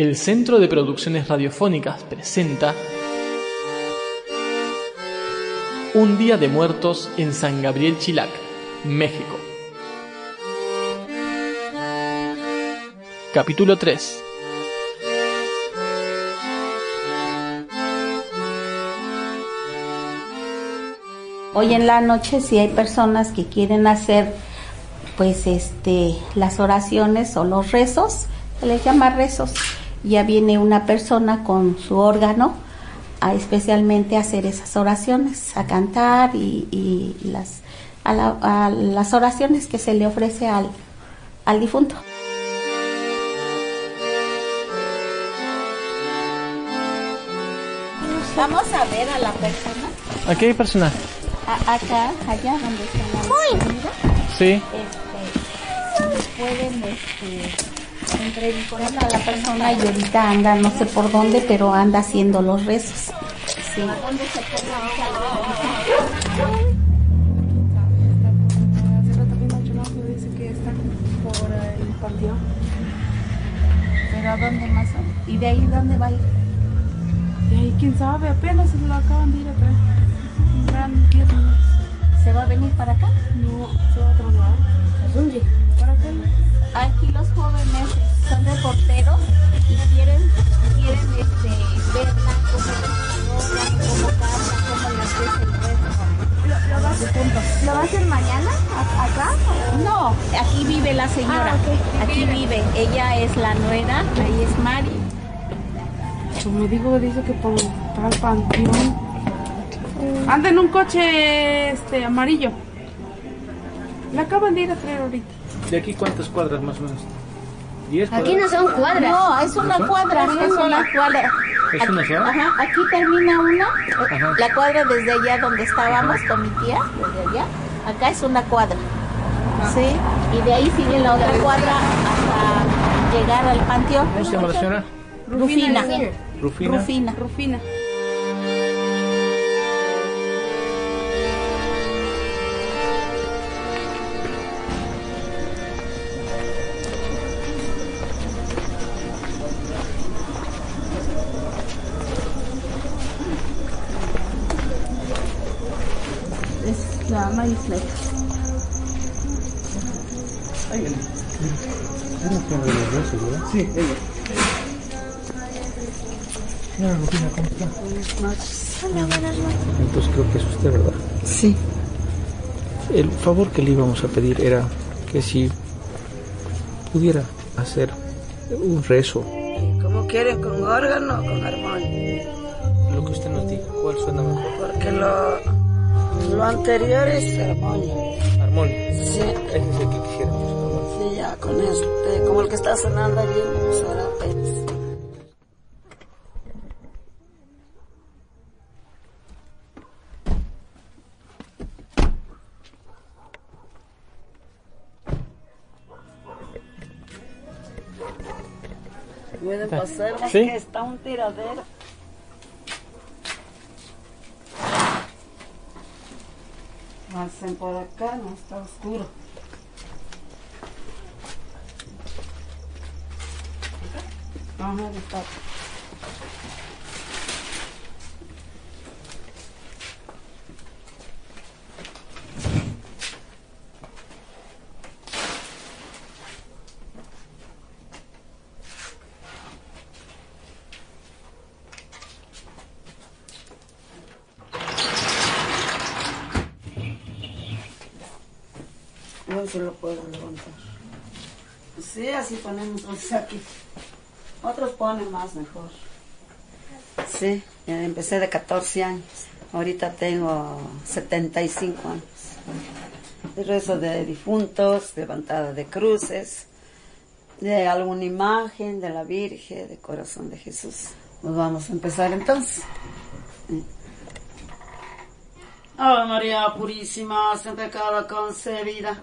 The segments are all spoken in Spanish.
El Centro de Producciones Radiofónicas presenta Un Día de Muertos en San Gabriel Chilac, México. Capítulo 3 Hoy en la noche si hay personas que quieren hacer pues este las oraciones o los rezos, se les llama rezos. Ya viene una persona con su órgano a especialmente hacer esas oraciones, a cantar y, y las a, la- a las oraciones que se le ofrece al, al difunto. Vamos a ver a la persona ¿Aquí hay personal? a- acá, allá donde está la Sí. este, pueden este, entrevistar a la persona y ahorita anda, no sé por dónde, pero anda haciendo los rezos. Sí. ¿Dónde se pone ahorita la Hace rato vi un chulazo, dice que está por el panteón. ¿Pero a dónde más? ¿Y de ahí dónde va a ir? Y ahí quién sabe, apenas se lo acaban de ir a traer. Un gran 10 minutos. ¿Se va a venir para acá? No, se va a otro lado. ¿Dónde? ¿Para qué? Aquí los jóvenes son reporteros y quieren, quieren este, verla, cómo desarrolla, cómo canta, cómo le ofrece el rezo. ¿Lo vas ¿Lo va a hacer mañana? ¿A- ¿Acá? No, aquí vive la señora. Ah. Aquí vive. Ella es la nuera, ahí es Mari. Como digo, dice que por tal panteón. Anda en un coche este amarillo. La acaban de ir a traer ahorita. ¿De aquí cuántas cuadras más o menos? ¿Diez Aquí no son cuadras. No, es una cuadra, es una cuadra. ¿Es una Aquí- sola? Ajá, aquí termina una, Ajá. la cuadra desde allá donde estábamos con mi tía, desde allá. Acá es una cuadra. Sí, y de ahí sigue la otra cuadra hasta llegar al panteón. ¿Cómo se llama la señora? Rufina. Rufina. Rufina. Rufina. Es la Mariflex. Sí, ella. Señora Rufina, ¿cómo está? Entonces creo que es usted, ¿verdad? Sí. El favor que le íbamos a pedir era que si pudiera hacer un rezo, Como quieren, con órgano o con armonio. lo que usted nos diga, ¿cuál suena mejor? Porque lo, lo anterior es armonio. Armonio. Sí, Ese es el que quisiéramos. sí, ya con este, como el que está sonando allí en los apenas. Pueden pasar Sí. que está un tiradero. Por acá, no está oscuro. Ajá, está. No se lo puedo levantar. Sí, así ponemos los aquí. Otros ponen más mejor. Sí, empecé de 14 años. Ahorita tengo 75 años. El rezo de difuntos, levantada de cruces, de alguna imagen de la Virgen, de corazón de Jesús. Pues vamos a empezar entonces. Ave María Purísima, sin pecado concebida,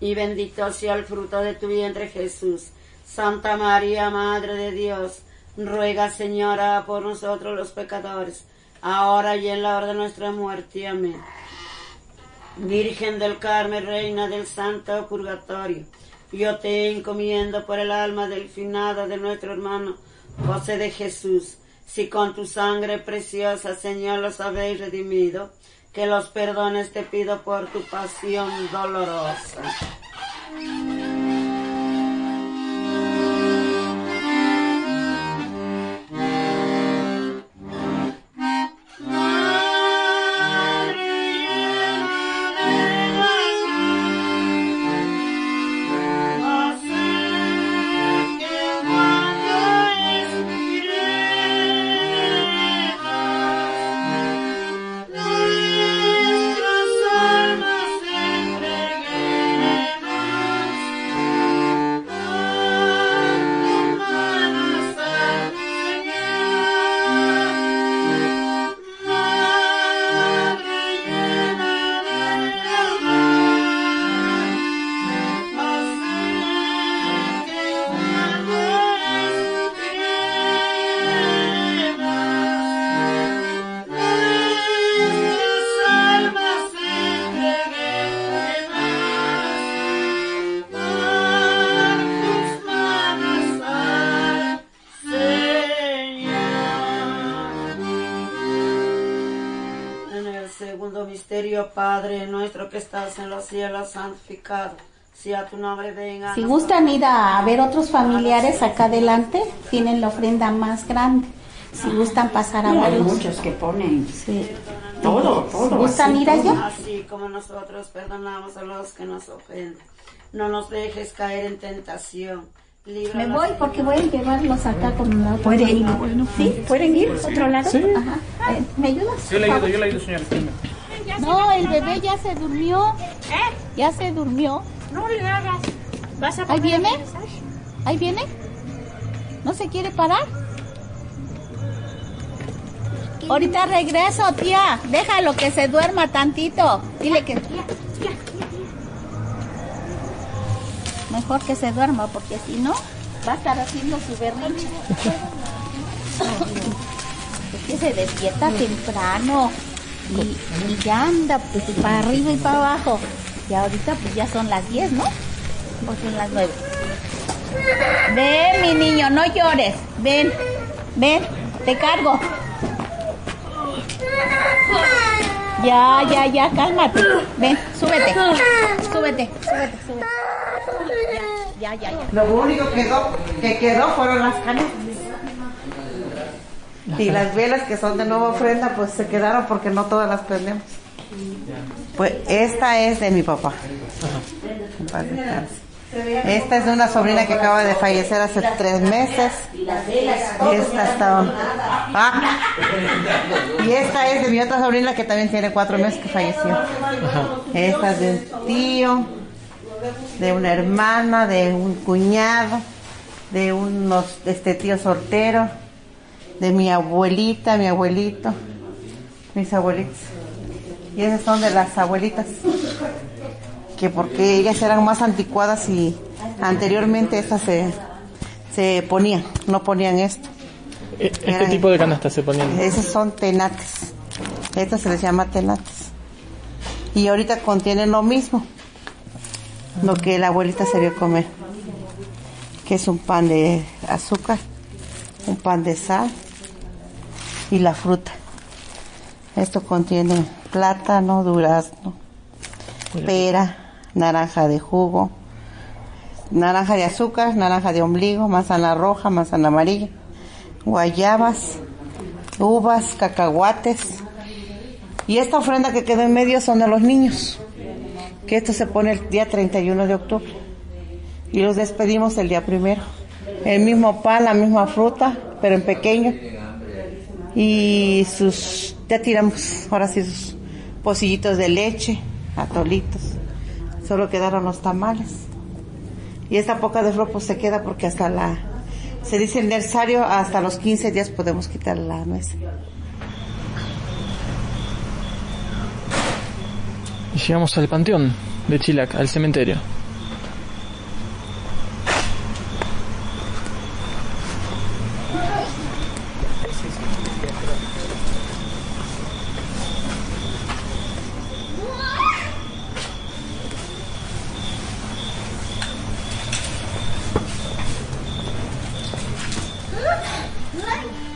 y bendito sea el fruto de tu vientre Jesús. Santa María, Madre de Dios, ruega Señora por nosotros los pecadores, ahora y en la hora de nuestra muerte. Amén. Virgen del Carmen, Reina del Santo Purgatorio, yo te encomiendo por el alma del finado de nuestro hermano José de Jesús. Si con tu sangre preciosa, Señor, los habéis redimido, que los perdones te pido por tu pasión dolorosa. Segundo misterio, Padre nuestro que estás en los cielos, santificado sea tu nombre, venga. a Si gustan ir a ver otros familiares acá adelante, tienen la ofrenda más grande. Si gustan pasar a Hay verlos. muchos que ponen Sí. todo, todo. ¿Gustan así, ir allá? Así como nosotros perdonamos a los que nos ofenden. No nos dejes caer en tentación. Me Líbranos voy del porque voy a llevarlos acá con la otra ¿Puede ir? ¿Sí? ¿Pueden ir a otro lado? Ajá. Eh, ¿Me ayudas? Yo le ayudo, yo le ayudo, señora. No, el bebé ya se durmió. Ya se durmió. No le hagas. ¿Vas a ¿Ahí viene? ¿Ahí viene? ¿No se quiere parar? Ahorita regreso, tía. Déjalo que se duerma tantito. Dile que... Mejor que se duerma, porque si no, va a estar haciendo su berrinche. Es que se despierta temprano y, ya anda pues para arriba y para abajo. Y ahorita pues ya son las 10, ¿no? O son las 9. Ven, mi niño, no llores. Ven, ven, te cargo. Ya, ya, ya, cálmate. Ven, súbete. Súbete, súbete, súbete. Ya, ya, ya. Lo único quedó, que quedó fueron las canas. Y las velas que son de nueva ofrenda, pues se quedaron porque no todas las prendemos. Pues esta es de mi papá. Esta es de una sobrina que acaba de fallecer hace tres meses. Y esta está. Ah. Y esta es de mi otra sobrina que también tiene cuatro meses que falleció. Esta es de un tío, de una hermana, de un cuñado, de unos este tío soltero, de mi abuelita, mi abuelito, mis abuelitos. Y esas son de las abuelitas que porque ellas eran más anticuadas y anteriormente estas se, se ponían, no ponían esto. E- Este tipo de canastas se ponían. Esos son tenates. Estos se les llama tenates. Y ahorita contienen lo mismo, lo que la abuelita se vio comer, que es un pan de azúcar, un pan de sal y la fruta. Esto contiene plátano, durazno, pera, naranja de jugo, naranja de azúcar, naranja de ombligo, manzana roja, manzana amarilla, guayabas, uvas, cacahuates. Y esta ofrenda que quedó en medio son de los niños, que esto se pone el día 31 de octubre. Y los despedimos el día primero. El mismo pan, la misma fruta, pero en pequeño. Y sus, ya tiramos, ahora sí, sus pocillitos de leche, atolitos. Solo quedaron los tamales. Y esta poca de flor pues se queda porque hasta la, Se dice aniversario, hasta los 15 días podemos quitar la nuez. Y llegamos al panteón de Chilac, al cementerio. El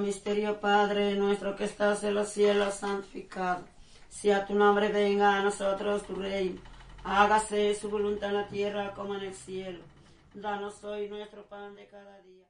misterio, Padre nuestro que estás en los cielos, santificado. Sea tu nombre, venga a nosotros tu reino. Hágase su voluntad en la tierra como en el cielo. Danos hoy nuestro pan de cada día.